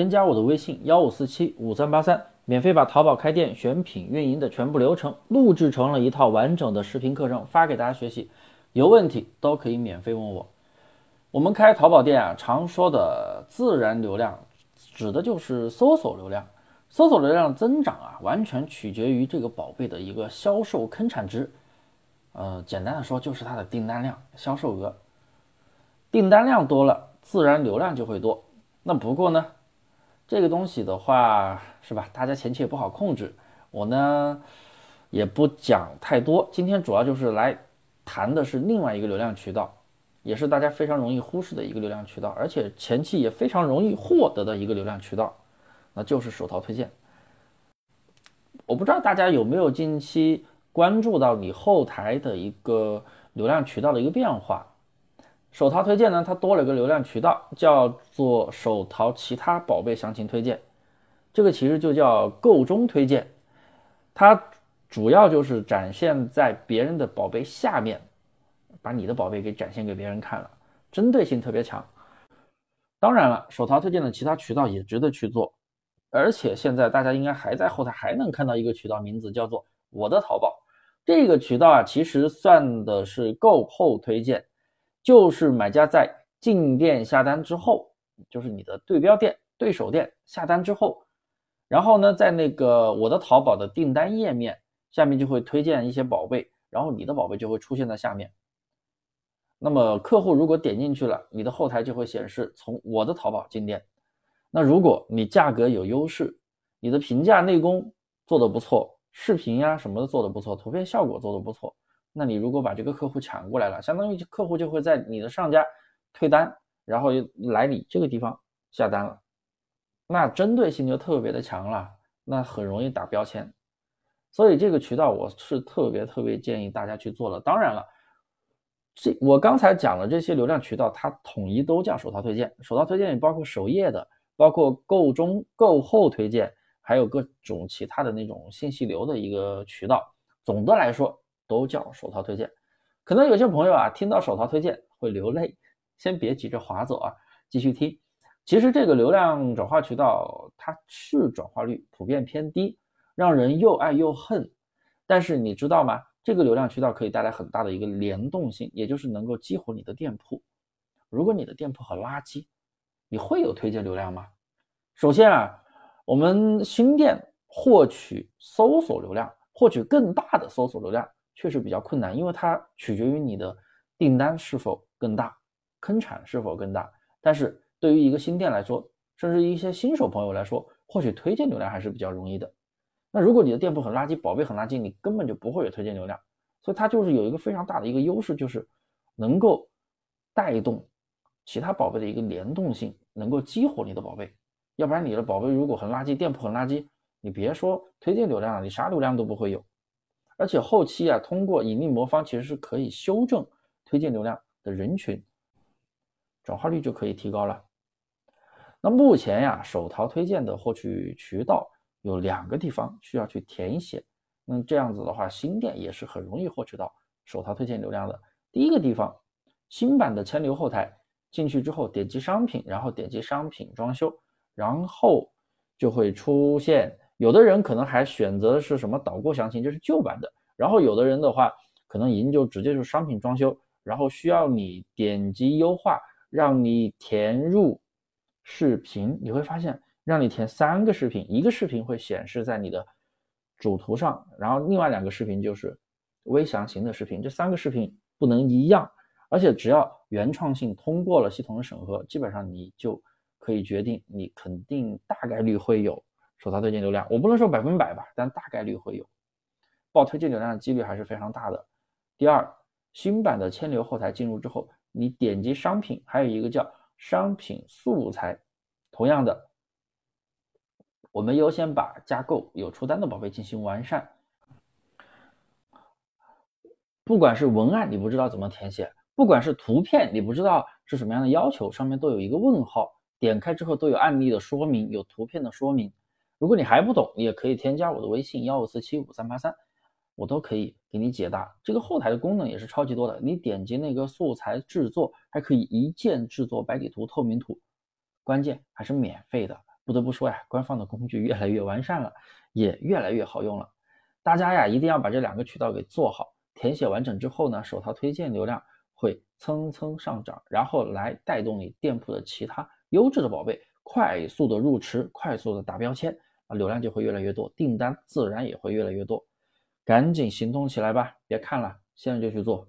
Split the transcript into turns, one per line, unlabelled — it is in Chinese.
添加我的微信幺五四七五三八三，免费把淘宝开店、选品、运营的全部流程录制成了一套完整的视频课程，发给大家学习。有问题都可以免费问我。我们开淘宝店啊，常说的自然流量，指的就是搜索流量。搜索流量增长啊，完全取决于这个宝贝的一个销售坑产值。呃，简单的说，就是它的订单量、销售额。订单量多了，自然流量就会多。那不过呢？这个东西的话，是吧？大家前期也不好控制。我呢，也不讲太多。今天主要就是来谈的是另外一个流量渠道，也是大家非常容易忽视的一个流量渠道，而且前期也非常容易获得的一个流量渠道，那就是手淘推荐。我不知道大家有没有近期关注到你后台的一个流量渠道的一个变化。手淘推荐呢，它多了一个流量渠道，叫做手淘其他宝贝详情推荐，这个其实就叫购中推荐，它主要就是展现在别人的宝贝下面，把你的宝贝给展现给别人看了，针对性特别强。当然了，手淘推荐的其他渠道也值得去做，而且现在大家应该还在后台还能看到一个渠道，名字叫做我的淘宝，这个渠道啊，其实算的是购后推荐。就是买家在进店下单之后，就是你的对标店、对手店下单之后，然后呢，在那个我的淘宝的订单页面下面就会推荐一些宝贝，然后你的宝贝就会出现在下面。那么客户如果点进去了，你的后台就会显示从我的淘宝进店。那如果你价格有优势，你的评价内功做的不错，视频呀什么的做的不错，图片效果做的不错。那你如果把这个客户抢过来了，相当于客户就会在你的上家退单，然后又来你这个地方下单了，那针对性就特别的强了，那很容易打标签，所以这个渠道我是特别特别建议大家去做的。当然了，这我刚才讲的这些流量渠道，它统一都叫手淘推荐，手淘推荐也包括首页的，包括购中购后推荐，还有各种其他的那种信息流的一个渠道。总的来说。都叫手淘推荐，可能有些朋友啊听到手淘推荐会流泪，先别急着划走啊，继续听。其实这个流量转化渠道它是转化率普遍偏低，让人又爱又恨。但是你知道吗？这个流量渠道可以带来很大的一个联动性，也就是能够激活你的店铺。如果你的店铺很垃圾，你会有推荐流量吗？首先啊，我们新店获取搜索流量，获取更大的搜索流量。确实比较困难，因为它取决于你的订单是否更大，坑产是否更大。但是对于一个新店来说，甚至一些新手朋友来说，获取推荐流量还是比较容易的。那如果你的店铺很垃圾，宝贝很垃圾，你根本就不会有推荐流量。所以它就是有一个非常大的一个优势，就是能够带动其他宝贝的一个联动性，能够激活你的宝贝。要不然你的宝贝如果很垃圾，店铺很垃圾，你别说推荐流量了，你啥流量都不会有。而且后期啊，通过引力魔方其实是可以修正推荐流量的人群，转化率就可以提高了。那目前呀，手淘推荐的获取渠道有两个地方需要去填写。那这样子的话，新店也是很容易获取到手淘推荐流量的。第一个地方，新版的千流后台进去之后，点击商品，然后点击商品装修，然后就会出现。有的人可能还选择的是什么导购详情，就是旧版的。然后有的人的话，可能已经就直接就商品装修，然后需要你点击优化，让你填入视频。你会发现，让你填三个视频，一个视频会显示在你的主图上，然后另外两个视频就是微详情的视频。这三个视频不能一样，而且只要原创性通过了系统的审核，基本上你就可以决定你肯定大概率会有。手淘推荐流量，我不能说百分百吧，但大概率会有报推荐流量的几率还是非常大的。第二，新版的千流后台进入之后，你点击商品，还有一个叫商品素材，同样的，我们优先把加购有出单的宝贝进行完善。不管是文案你不知道怎么填写，不管是图片你不知道是什么样的要求，上面都有一个问号，点开之后都有案例的说明，有图片的说明。如果你还不懂，也可以添加我的微信幺五四七五三八三，我都可以给你解答。这个后台的功能也是超级多的，你点击那个素材制作，还可以一键制作白底图、透明图，关键还是免费的，不得不说呀，官方的工具越来越完善了，也越来越好用了。大家呀，一定要把这两个渠道给做好，填写完整之后呢，手淘推荐流量会蹭蹭上涨，然后来带动你店铺的其他优质的宝贝快速的入池，快速的打标签，啊，流量就会越来越多，订单自然也会越来越多。赶紧行动起来吧，别看了，现在就去做。